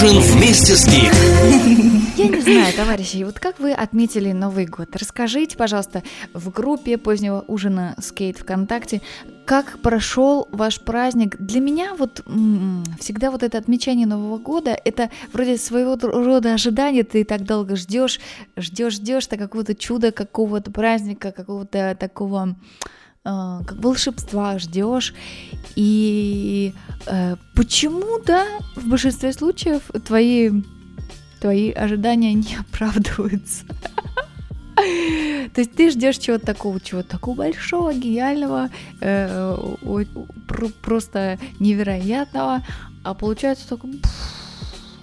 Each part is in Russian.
Ужин вместе с Гик. Я не знаю, товарищи, вот как вы отметили Новый год? Расскажите, пожалуйста, в группе позднего ужина Скейт ВКонтакте, как прошел ваш праздник? Для меня вот всегда вот это отмечание Нового года, это вроде своего рода ожидание, ты так долго ждешь, ждешь, ждешь, так какого-то чуда, какого-то праздника, какого-то такого как волшебства ждешь. И э, почему-то в большинстве случаев твои твои ожидания не оправдываются. То есть ты ждешь чего-то такого, чего-то такого большого, гениального, э, просто невероятного, а получается только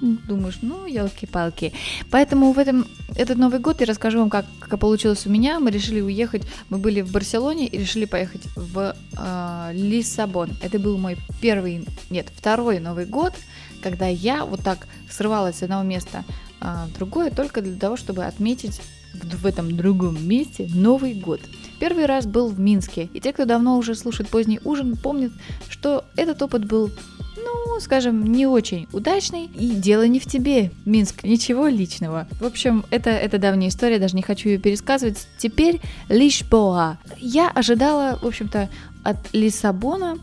думаешь, ну, елки-палки. Поэтому в этом этот Новый год я расскажу вам, как, как получилось у меня. Мы решили уехать, мы были в Барселоне и решили поехать в э, Лиссабон. Это был мой первый, нет, второй Новый год, когда я вот так срывалась с одного места э, другое только для того, чтобы отметить в этом другом месте Новый год. Первый раз был в Минске, и те, кто давно уже слушает поздний ужин, помнят, что этот опыт был ну, скажем, не очень удачный. И дело не в тебе, Минск, ничего личного. В общем, это, это давняя история, даже не хочу ее пересказывать. Теперь Лишбоа. Я ожидала, в общем-то, от Лиссабона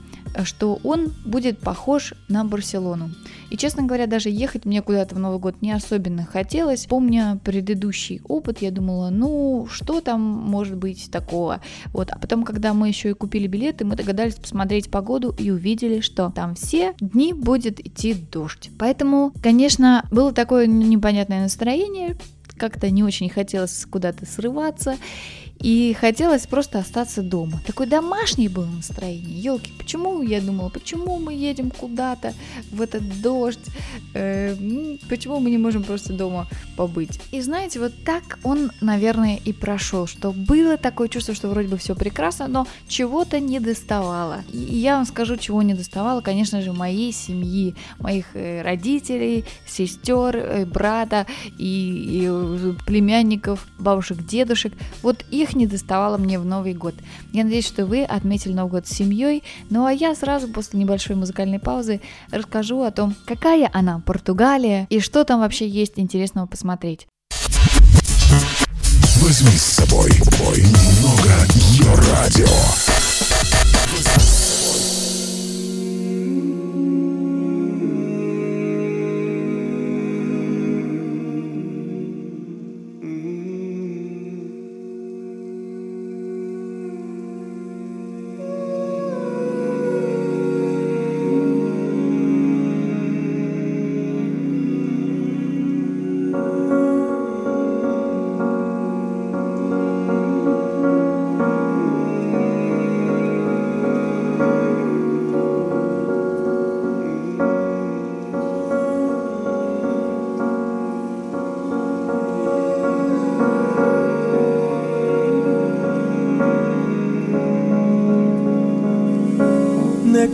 что он будет похож на Барселону. И, честно говоря, даже ехать мне куда-то в Новый год не особенно хотелось. Помня предыдущий опыт, я думала, ну, что там может быть такого? Вот, а потом, когда мы еще и купили билеты, мы догадались посмотреть погоду и увидели, что там все дни будет идти дождь. Поэтому, конечно, было такое непонятное настроение, как-то не очень хотелось куда-то срываться. И хотелось просто остаться дома. Такое домашнее было настроение. Елки, почему я думала, почему мы едем куда-то в этот дождь? Э, почему мы не можем просто дома побыть? И знаете, вот так он, наверное, и прошел, что было такое чувство, что вроде бы все прекрасно, но чего-то не доставало. И я вам скажу, чего не доставало, конечно же, моей семьи, моих э, родителей, сестер, э, брата и, и э, племянников, бабушек, дедушек. Вот их их не доставало мне в Новый год. Я надеюсь, что вы отметили Новый год с семьей. Ну а я сразу после небольшой музыкальной паузы расскажу о том, какая она Португалия и что там вообще есть интересного посмотреть. Возьми с собой немного радио.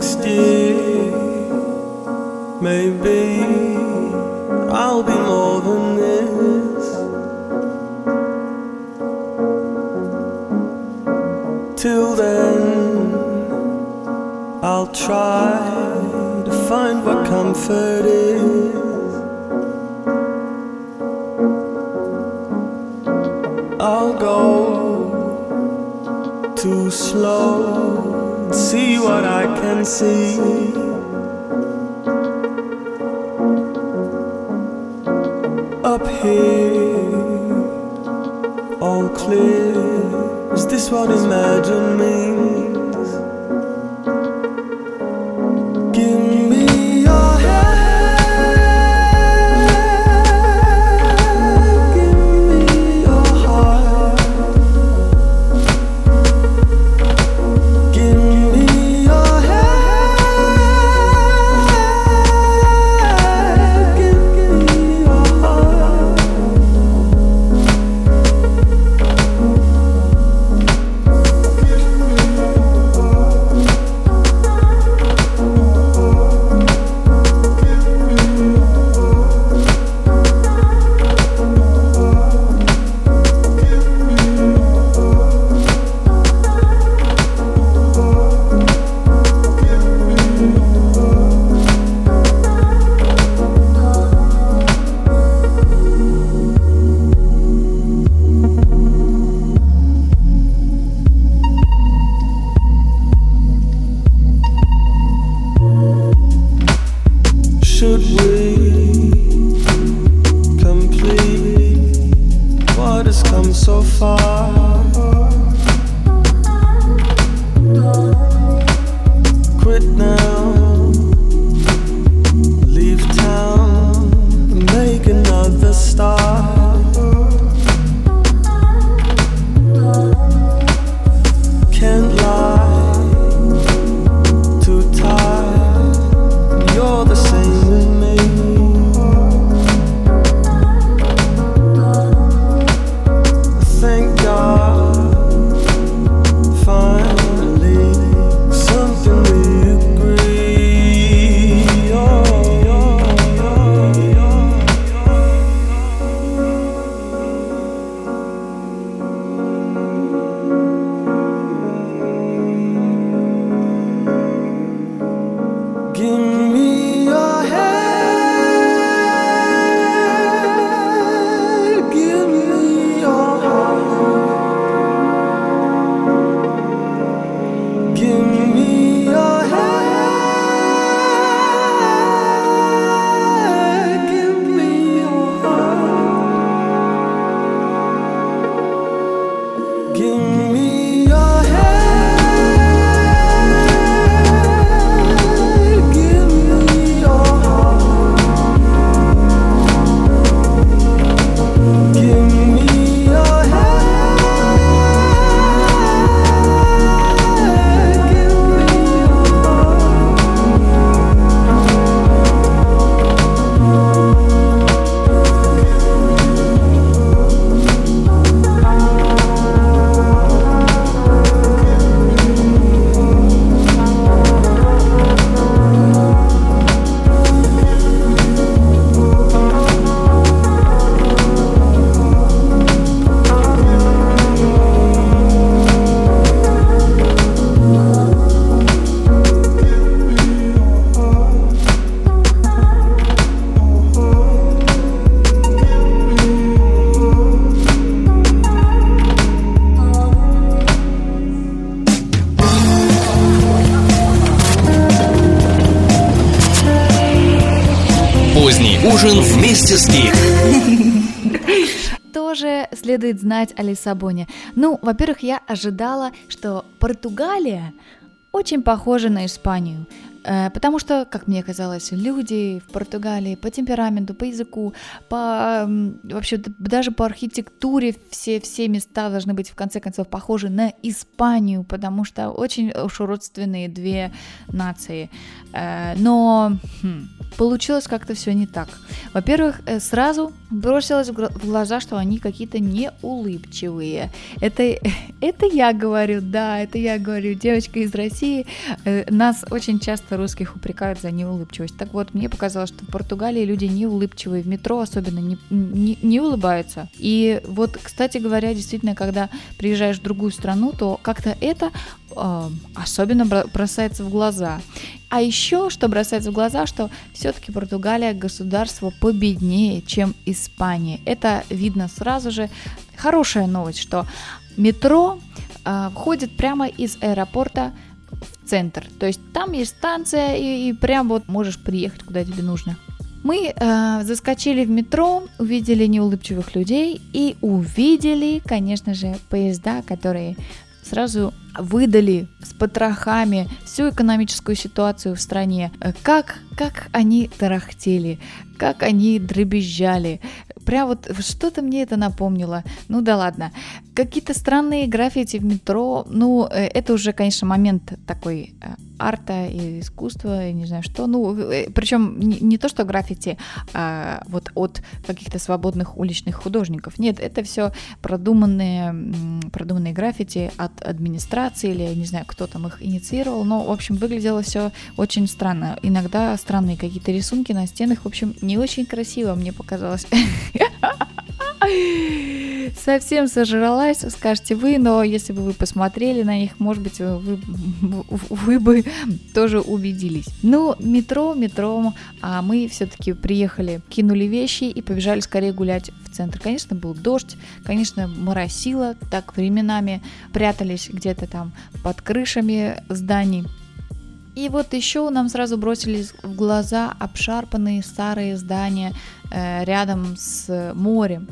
60 maybe I'll be more than this. Till then I'll try to find what comfort is. I'll go too slow what I can see. Up here, all clear. Is this what imagine means? Следует знать о Лиссабоне? Ну, во-первых, я ожидала, что Португалия очень похожа на Испанию. Э, Потому что, как мне казалось, люди в Португалии по темпераменту, по языку, по вообще даже по архитектуре все, все места должны быть в конце концов похожи на Испанию, потому что очень уж родственные две нации. Э, Но хм, получилось как-то все не так. Во-первых, э, сразу бросилось в глаза, что они какие-то неулыбчивые. Это, это я говорю, да, это я говорю, девочка из России. Нас очень часто русских упрекают за неулыбчивость. Так вот, мне показалось, что в Португалии люди неулыбчивые, в метро особенно не, не, не улыбаются. И вот, кстати говоря, действительно, когда приезжаешь в другую страну, то как-то это э, особенно бро- бросается в глаза. А еще, что бросается в глаза, что все-таки Португалия государство победнее, чем Испания. Это видно сразу же. Хорошая новость, что метро э, ходит прямо из аэропорта центр. То есть там есть станция, и, и прям вот можешь приехать, куда тебе нужно. Мы э, заскочили в метро, увидели неулыбчивых людей и увидели, конечно же, поезда, которые сразу выдали с потрохами всю экономическую ситуацию в стране. Э, Как, как они тарахтели, как они дребезжали. Прям вот что-то мне это напомнило. Ну да ладно. Какие-то странные граффити в метро. Ну, э, это уже, конечно, момент такой э, арта и искусства, я не знаю что. Ну, причем не, не то, что граффити а, вот от каких-то свободных уличных художников. Нет, это все продуманные, продуманные граффити от администрации или я не знаю, кто там их инициировал. Но, в общем, выглядело все очень странно. Иногда странные какие-то рисунки на стенах. В общем, не очень красиво мне показалось. Совсем сожралась, скажете вы, но если бы вы посмотрели на них, может быть, вы, вы бы тоже убедились. Ну, метро, метро, а мы все-таки приехали, кинули вещи и побежали скорее гулять в центр. Конечно, был дождь, конечно, моросило, так временами прятались где-то там под крышами зданий. И вот еще нам сразу бросились в глаза обшарпанные старые здания э, рядом с морем,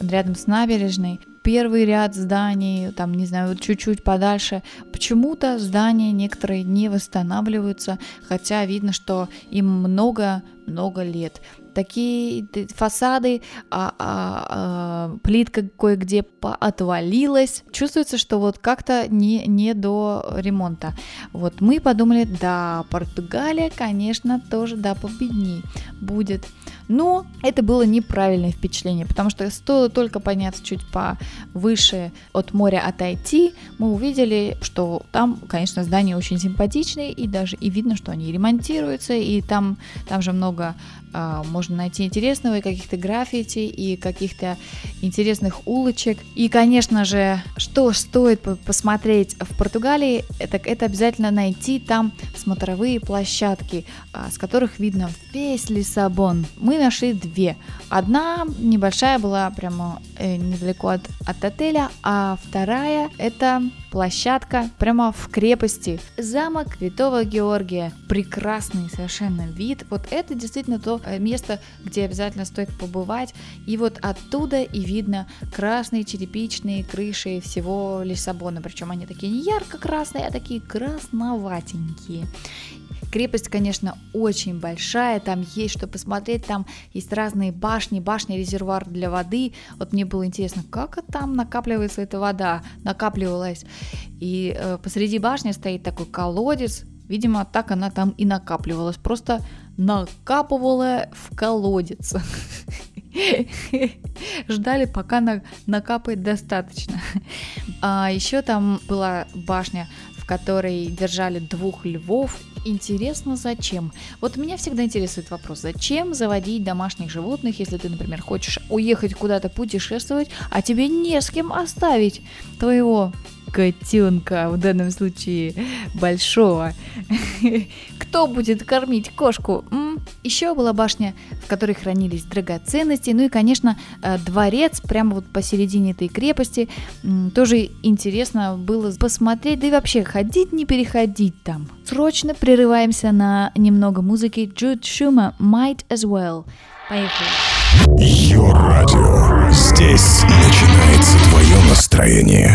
рядом с набережной. Первый ряд зданий, там, не знаю, чуть-чуть подальше, почему-то здания некоторые не восстанавливаются, хотя видно, что им много-много лет. Такие фасады, а, а, а, плитка кое-где отвалилась. Чувствуется, что вот как-то не, не до ремонта. Вот мы подумали, да, Португалия, конечно, тоже, да, победней будет. Но это было неправильное впечатление, потому что стоило только подняться чуть повыше от моря отойти, мы увидели, что там, конечно, здания очень симпатичные, и даже и видно, что они ремонтируются, и там, там же много можно найти интересного, и каких-то граффити, и каких-то интересных улочек. И, конечно же, что стоит по- посмотреть в Португалии, так это обязательно найти там смотровые площадки, а, с которых видно весь Лиссабон. Мы нашли две. Одна небольшая была прямо э, недалеко от, от отеля, а вторая это площадка прямо в крепости. Замок Святого Георгия. Прекрасный совершенно вид. Вот это действительно то место, где обязательно стоит побывать. И вот оттуда и видно красные черепичные крыши всего Лиссабона. Причем они такие не ярко-красные, а такие красноватенькие. Крепость, конечно, очень большая, там есть что посмотреть, там есть разные башни, башня-резервуар для воды. Вот мне было интересно, как там накапливается эта вода, накапливалась. И э, посреди башни стоит такой колодец, видимо, так она там и накапливалась, просто накапывала в колодец. Ждали, пока на, накапает достаточно. А еще там была башня, в которой держали двух львов. Интересно, зачем? Вот меня всегда интересует вопрос, зачем заводить домашних животных, если ты, например, хочешь уехать куда-то путешествовать, а тебе не с кем оставить твоего котенка, в данном случае большого. Кто будет кормить кошку? Еще была башня, в которой хранились драгоценности, ну и, конечно, э, дворец прямо вот посередине этой крепости. Тоже интересно было посмотреть, да и вообще ходить, не переходить там. Срочно прерываемся на немного музыки Джуд Шума «Might as well». Поехали. Йо-радио. Здесь начинается твое настроение.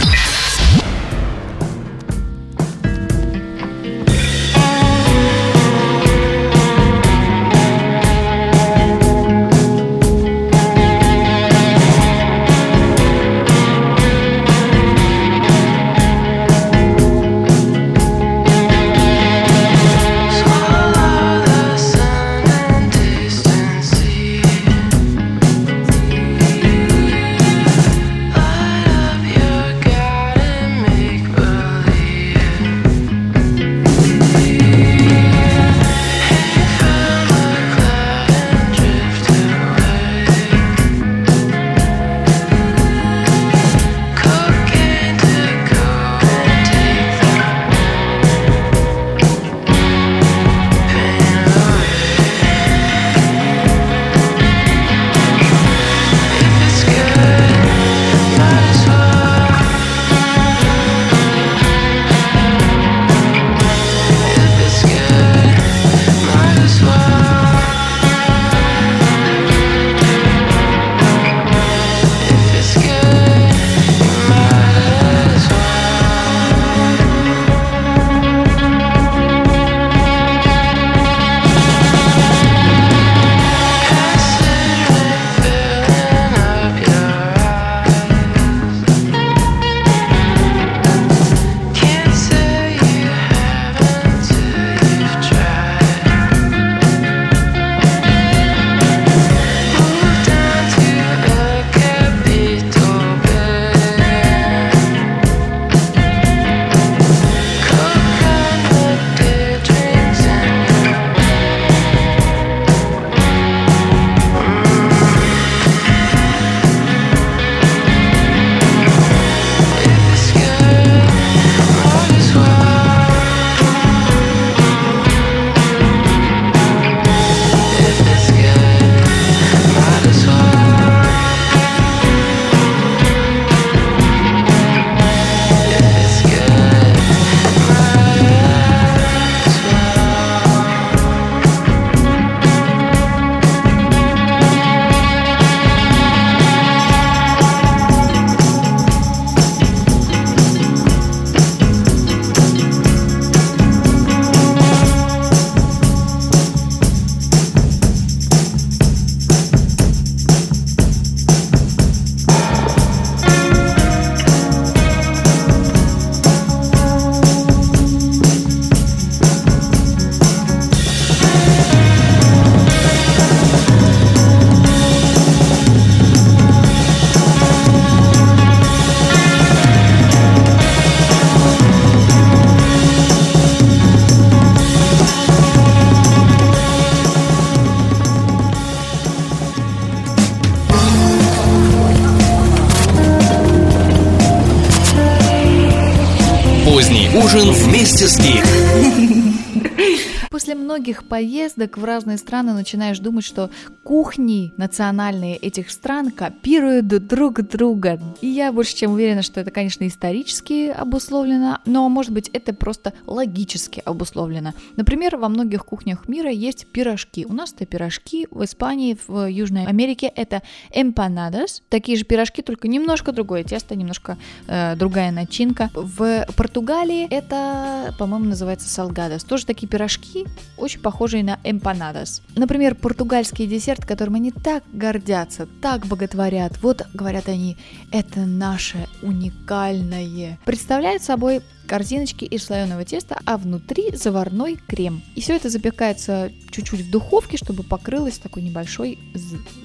Ужин вместе с Гик. После многих поездок в разные страны начинаешь думать, что кухни национальные этих стран копируют друг друга. И я больше чем уверена, что это, конечно, исторически обусловлено, но, может быть, это просто логически обусловлено. Например, во многих кухнях мира есть пирожки. У нас это пирожки, в Испании, в Южной Америке это empanadas. Такие же пирожки, только немножко другое тесто, немножко э, другая начинка. В Португалии это, по-моему, называется салгадос. Тоже такие пирожки, очень похожие на empanadas. Например, португальский десерт, которым они так гордятся, так боготворят. Вот, говорят они, это наше уникальное. Представляет собой корзиночки из слоеного теста, а внутри заварной крем. И все это запекается чуть-чуть в духовке, чтобы покрылось такой небольшой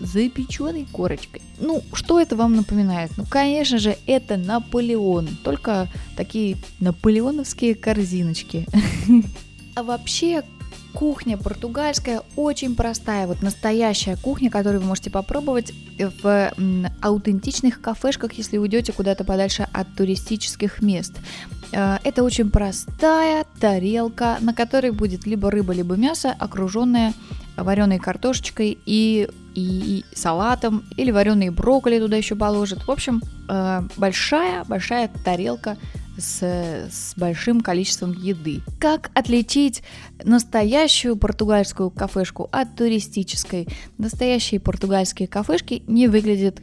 запеченной корочкой. Ну, что это вам напоминает? Ну, конечно же, это Наполеон, только такие наполеоновские корзиночки. А вообще, кухня португальская очень простая, вот настоящая кухня, которую вы можете попробовать в аутентичных кафешках, если уйдете куда-то подальше от туристических мест. Э, Это очень простая тарелка, на которой будет либо рыба, либо мясо, окруженное вареной картошечкой и, и, и салатом, или вареные брокколи туда еще положат. В общем, большая-большая тарелка с, с большим количеством еды. Как отличить настоящую португальскую кафешку от туристической? Настоящие португальские кафешки не выглядят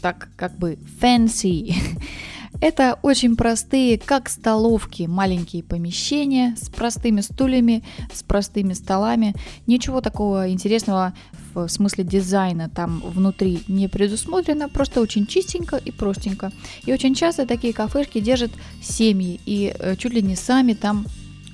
так как бы fancy. Это очень простые, как столовки, маленькие помещения с простыми стульями, с простыми столами. Ничего такого интересного в смысле дизайна там внутри не предусмотрено, просто очень чистенько и простенько. И очень часто такие кафешки держат семьи и э, чуть ли не сами там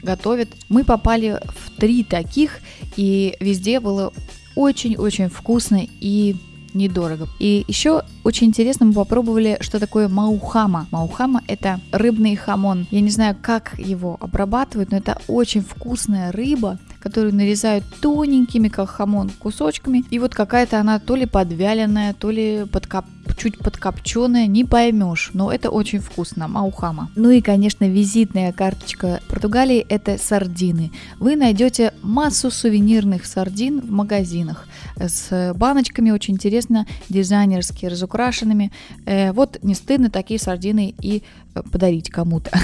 готовят. Мы попали в три таких, и везде было очень-очень вкусно и недорого. И еще очень интересно мы попробовали, что такое маухама. Маухама это рыбный хамон. Я не знаю, как его обрабатывают, но это очень вкусная рыба, которую нарезают тоненькими, как хамон, кусочками. И вот какая-то она то ли подвяленная, то ли подкоп... чуть подкопченая, не поймешь. Но это очень вкусно, маухама. Ну и, конечно, визитная карточка Португалии – это сардины. Вы найдете массу сувенирных сардин в магазинах с баночками, очень интересно, дизайнерски разукрашенными. Э, вот не стыдно такие сардины и э, подарить кому-то.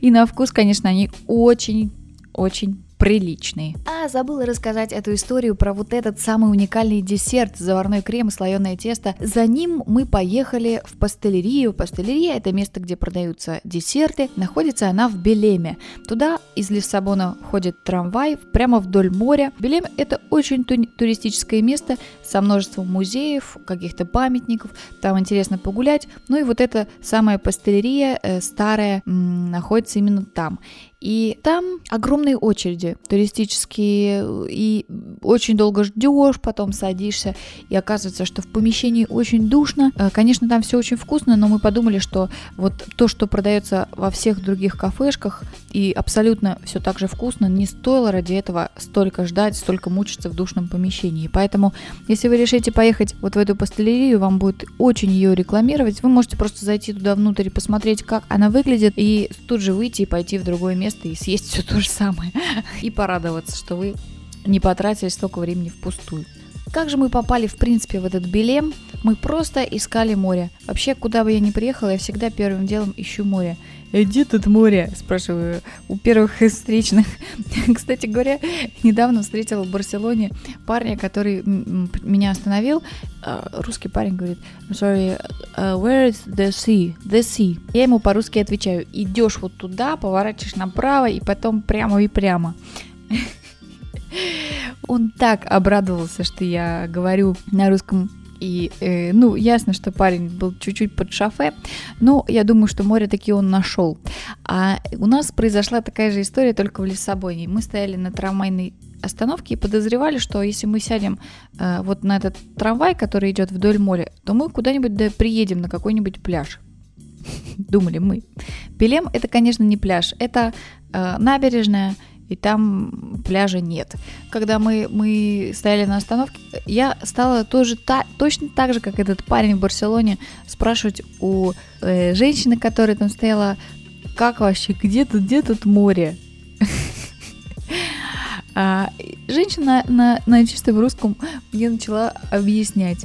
И на вкус, конечно, они очень-очень приличные. А, забыла рассказать эту историю про вот этот самый уникальный десерт, заварной крем и слоеное тесто. За ним мы поехали в пастелерию. Пастелерия – это место, где продаются десерты. Находится она в Белеме. Туда из Лиссабона ходит трамвай прямо вдоль моря. Белем – это очень ту- туристическое место со множеством музеев, каких-то памятников. Там интересно погулять. Ну и вот эта самая пастелерия э, старая м, находится именно там. И там огромные очереди туристические, и очень долго ждешь, потом садишься, и оказывается, что в помещении очень душно. Э, Конечно, там все очень вкусно, но мы подумали, что вот то, что продается во всех других кафешках, и абсолютно все так же вкусно, не стоило ради этого столько ждать, столько мучиться в душном помещении. Поэтому, если вы решите поехать вот в эту пастелерию, вам будет очень ее рекламировать, вы можете просто зайти туда внутрь и посмотреть, как она выглядит, и тут же выйти и пойти в другое место и съесть все то же самое. И порадоваться, что вы не потратили столько времени впустую. Как же мы попали, в принципе, в этот Белем? Мы просто искали море. Вообще, куда бы я ни приехала, я всегда первым делом ищу море. «Э, Где тут море? Спрашиваю у первых встречных. Кстати говоря, недавно встретила в Барселоне парня, который меня остановил. А, Русский парень говорит, sorry, uh, where is the sea? The sea. Я ему по-русски отвечаю, идешь вот туда, поворачиваешь направо и потом прямо и прямо. Он так обрадовался, что я говорю на русском. И, э, ну, ясно, что парень был чуть-чуть под шофе, но я думаю, что море таки он нашел. А у нас произошла такая же история, только в Лиссабоне. Мы стояли на трамвайной остановке и подозревали, что если мы сядем э, вот на этот трамвай, который идет вдоль моря, то мы куда-нибудь да приедем на какой-нибудь пляж. Думали мы. Белем это, конечно, не пляж, это э, набережная, и там пляжа нет. Когда мы, мы стояли на остановке, я стала тоже та, точно так же, как этот парень в Барселоне, спрашивать у э, женщины, которая там стояла, как вообще, где тут, где тут море? А, женщина на, на чистом русском мне начала объяснять.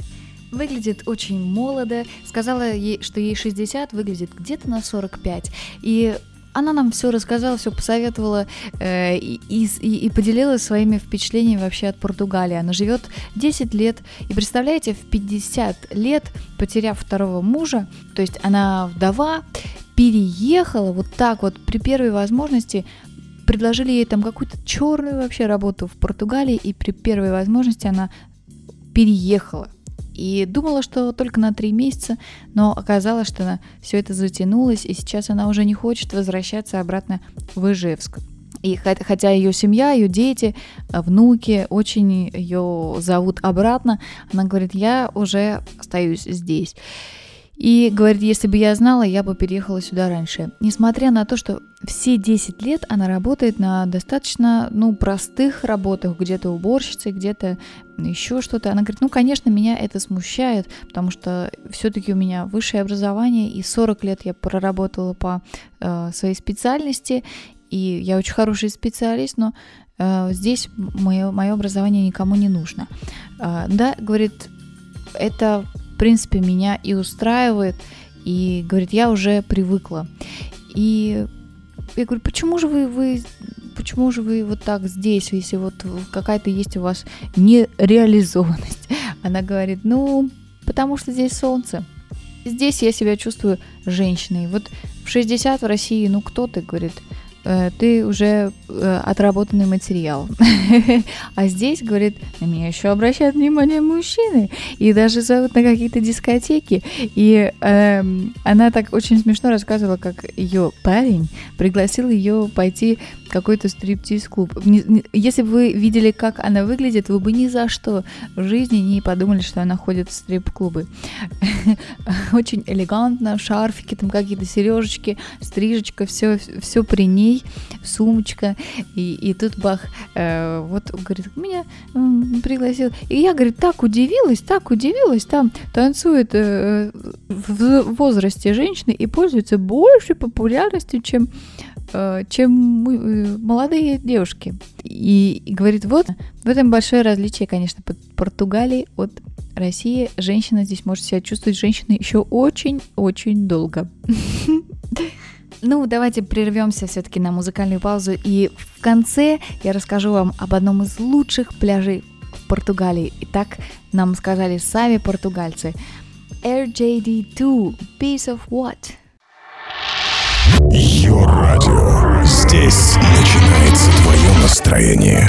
Выглядит очень молодо, сказала ей, что ей 60, выглядит где-то на 45. И она нам все рассказала, все посоветовала э, и, и, и поделилась своими впечатлениями вообще от Португалии. Она живет 10 лет, и представляете, в 50 лет, потеряв второго мужа, то есть она вдова, переехала вот так вот при первой возможности, предложили ей там какую-то черную вообще работу в Португалии, и при первой возможности она переехала. И думала, что только на три месяца, но оказалось, что она, все это затянулось, и сейчас она уже не хочет возвращаться обратно в Ижевск. И хот- хотя ее семья, ее дети, внуки очень ее зовут обратно, она говорит, я уже остаюсь здесь. И говорит, если бы я знала, я бы переехала сюда раньше. Несмотря на то, что все 10 лет она работает на достаточно, ну, простых работах, где-то уборщицей, где-то еще что-то. Она говорит, ну, конечно, меня это смущает, потому что все-таки у меня высшее образование, и 40 лет я проработала по э, своей специальности, и я очень хороший специалист, но э, здесь мое, мое образование никому не нужно. Э, да, говорит, это, принципе, меня и устраивает, и, говорит, я уже привыкла. И я говорю, почему же вы, вы почему же вы вот так здесь, если вот какая-то есть у вас нереализованность? Она говорит, ну, потому что здесь солнце. Здесь я себя чувствую женщиной. Вот в 60 в России, ну кто ты, говорит, «Э, ты уже э, отработанный материал. А здесь, говорит, на меня еще обращают внимание мужчины. И даже зовут на какие-то дискотеки. И эм, она так очень смешно рассказывала, как ее парень пригласил ее пойти какой-то стриптиз-клуб. Если бы вы видели, как она выглядит, вы бы ни за что в жизни не подумали, что она ходит в стрип-клубы. Очень элегантно, шарфики, там какие-то сережечки, стрижечка, все, все при ней, сумочка. И, и тут бах, э, вот говорит, меня м, пригласил. И я, говорит, так удивилась, так удивилась, там танцует э, в возрасте женщины и пользуется большей популярностью, чем э, чем мы, э, молодые девушки. И, и говорит, вот в этом большое различие, конечно, Португалии от России. Женщина здесь может себя чувствовать женщиной еще очень-очень долго. Ну, давайте прервемся все-таки на музыкальную паузу. И в конце я расскажу вам об одном из лучших пляжей в Португалии. И так нам сказали сами португальцы. RJD2, Piece of What? Йо-радио. Здесь начинается твое настроение.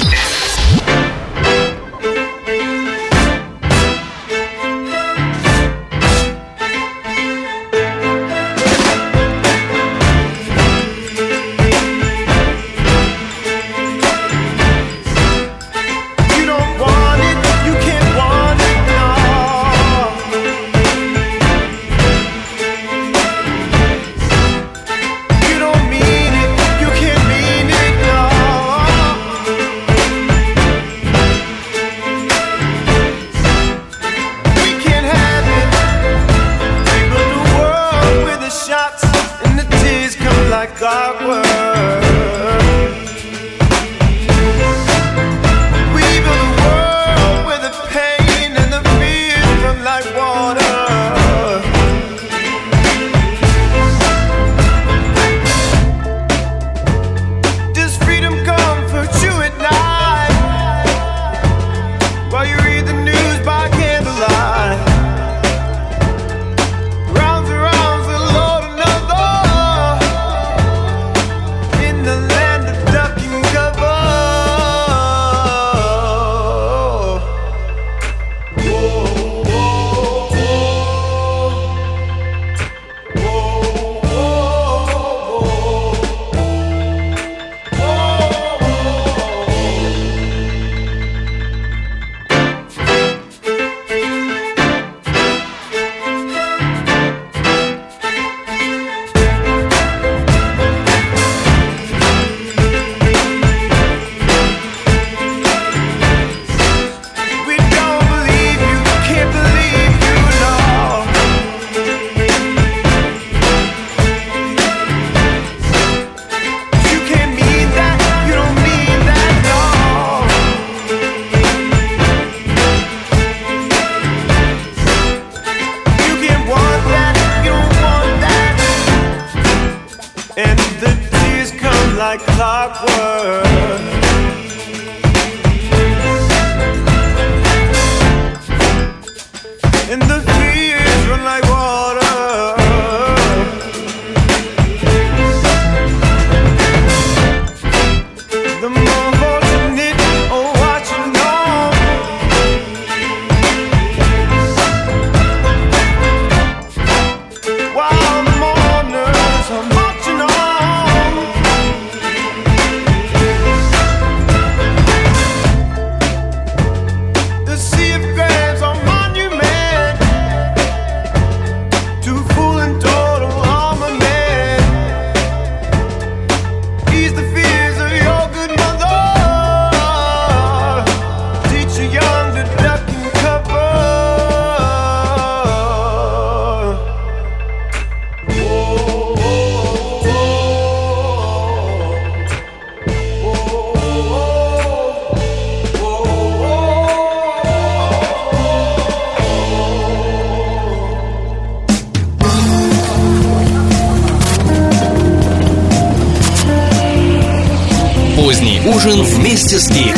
Ужин вместе с Гик.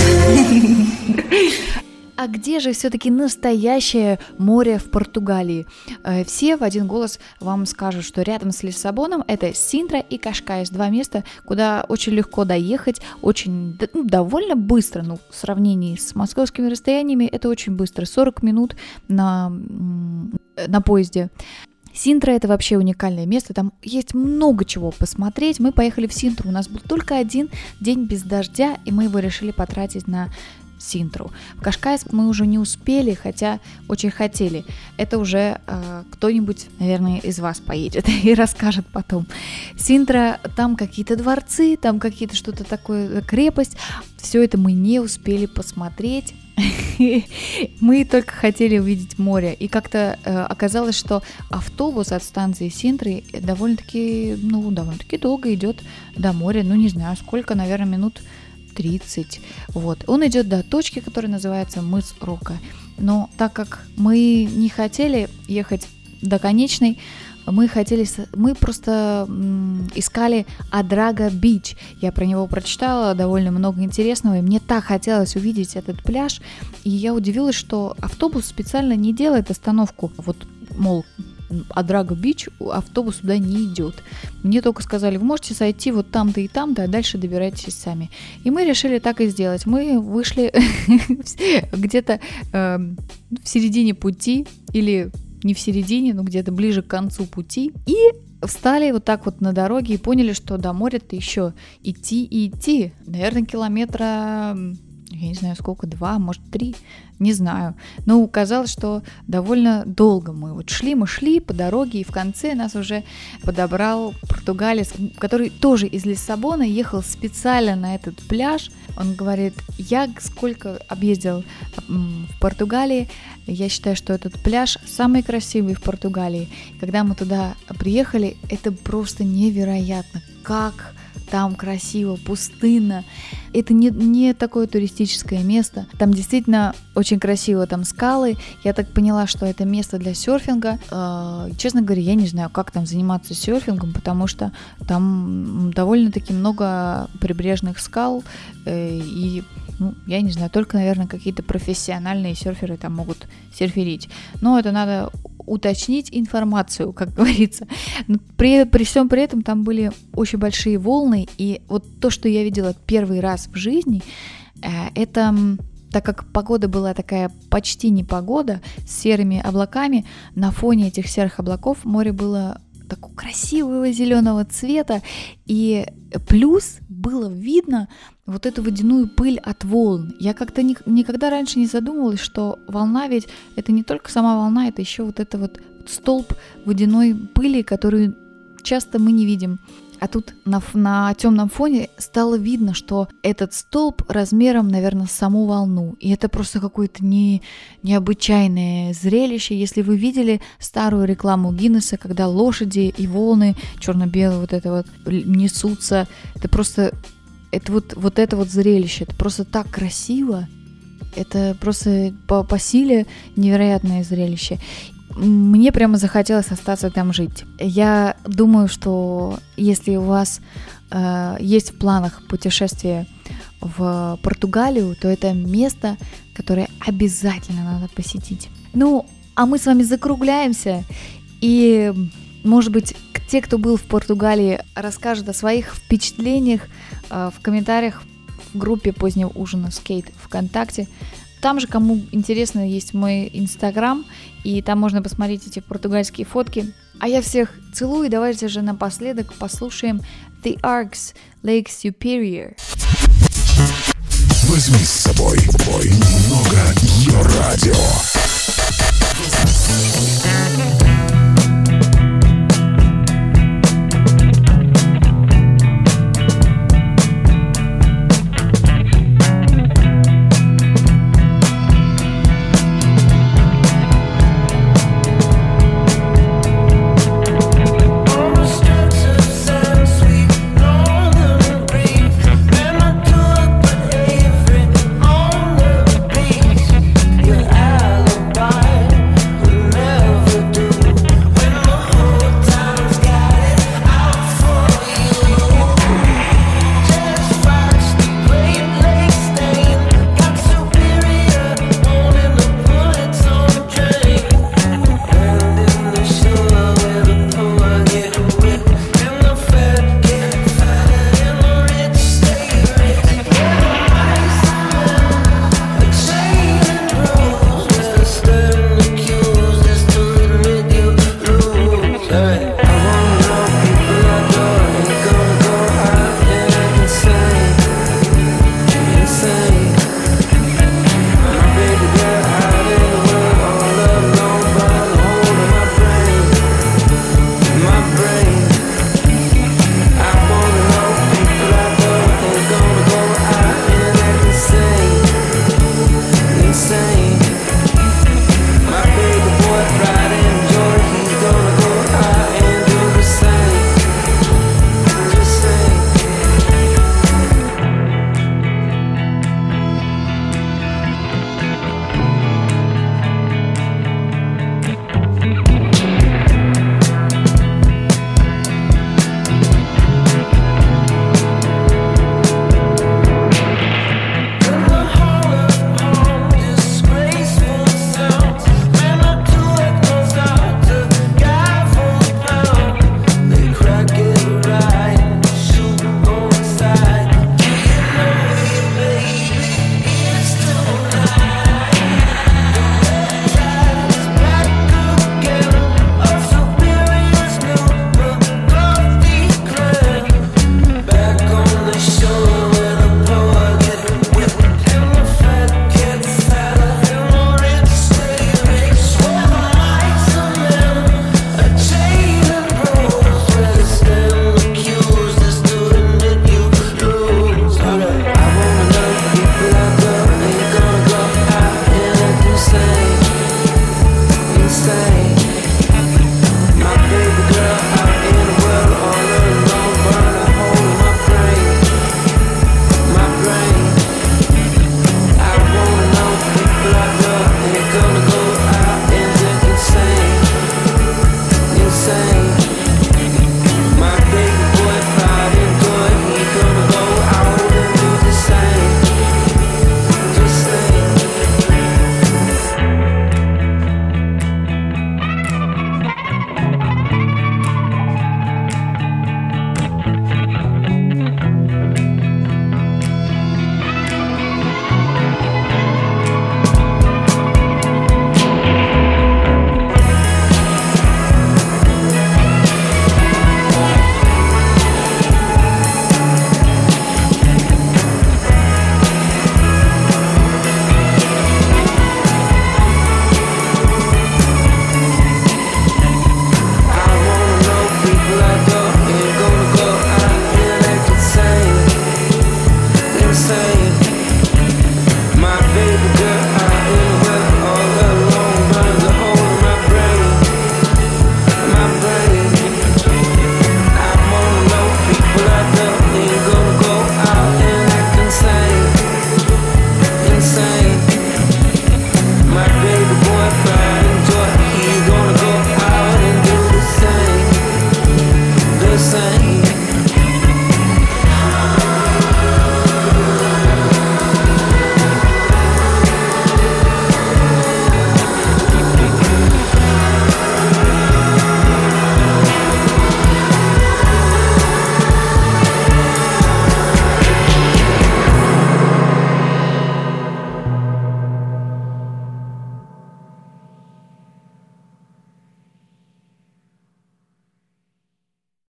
А где же все-таки настоящее море в Португалии? Э, Все в один голос вам скажут, что рядом с Лиссабоном это Синтра и Кашкайс, два места, куда очень легко доехать, очень ну, довольно быстро, ну, в сравнении с московскими расстояниями, это очень быстро, 40 минут на, на поезде. Синтра это вообще уникальное место, там есть много чего посмотреть. Мы поехали в Синтру, у нас был только один день без дождя, и мы его решили потратить на Синтру. В Кашкайс мы уже не успели, хотя очень хотели. Это уже э, кто-нибудь, наверное, из вас поедет и расскажет потом. Синтра, там какие-то дворцы, там какие-то что-то такое, крепость. Все это мы не успели посмотреть. Мы только хотели увидеть море. И как-то э, оказалось, что автобус от станции Синтры довольно-таки, ну, довольно-таки долго идет до моря. Ну, не знаю, сколько, наверное, минут 30. Вот. Он идет до точки, которая называется мыс Рока. Но так как мы не хотели ехать до конечной, мы хотели, мы просто искали Адрага Бич. Я про него прочитала довольно много интересного, и мне так хотелось увидеть этот пляж. И я удивилась, что автобус специально не делает остановку. Вот, мол, Адрага Бич, автобус сюда не идет. Мне только сказали, вы можете сойти вот там-то и там-то, а дальше добирайтесь сами. И мы решили так и сделать. Мы вышли где-то э, в середине пути или не в середине, но где-то ближе к концу пути. И встали вот так вот на дороге и поняли, что до моря-то еще идти и идти. Наверное, километра, я не знаю сколько, два, может три, не знаю. Но казалось, что довольно долго мы вот шли, мы шли по дороге, и в конце нас уже подобрал португалец, который тоже из Лиссабона ехал специально на этот пляж. Он говорит, я сколько объездил в Португалии, я считаю, что этот пляж самый красивый в Португалии. Когда мы туда приехали, это просто невероятно, как там красиво, пустынно. Это не, не такое туристическое место. Там действительно очень красиво, там скалы. Я так поняла, что это место для серфинга. Э, Честно говоря, я не знаю, как там заниматься серфингом, потому что там довольно-таки много прибрежных скал. э, И, ну, я не знаю, только, наверное, какие-то профессиональные серферы там могут серферить. Но это надо уточнить информацию, как говорится. Но При, при всем при этом там были очень большие волны, и вот то, что я видела первый раз в жизни, э, это так как погода была такая почти непогода с серыми облаками, на фоне этих серых облаков море было такого красивого зеленого цвета, и плюс было видно вот эту водяную пыль от волн. Я как-то ни- никогда раньше не задумывалась, что волна ведь это не только сама волна, это еще вот это вот столб водяной пыли, которую часто мы не видим. А тут на, на темном фоне стало видно, что этот столб размером, наверное, с саму волну. И это просто какое-то не, необычайное зрелище. Если вы видели старую рекламу Гиннесса, когда лошади и волны черно-белые вот это вот несутся, это просто это вот, вот это вот зрелище, это просто так красиво, это просто по, по силе невероятное зрелище. мне прямо захотелось остаться там жить. Я думаю, что если у вас э, есть в планах путешествие в Португалию, то это место, которое обязательно надо посетить. Ну, а мы с вами закругляемся и, может быть, те, кто был в Португалии, расскажут о своих впечатлениях э, в комментариях в группе позднего ужина Скейт ВКонтакте. Там же, кому интересно, есть мой инстаграм, и там можно посмотреть эти португальские фотки. А я всех целую, и давайте же напоследок послушаем The Arcs Lake Superior. Возьми с собой бой немного Йо-радио.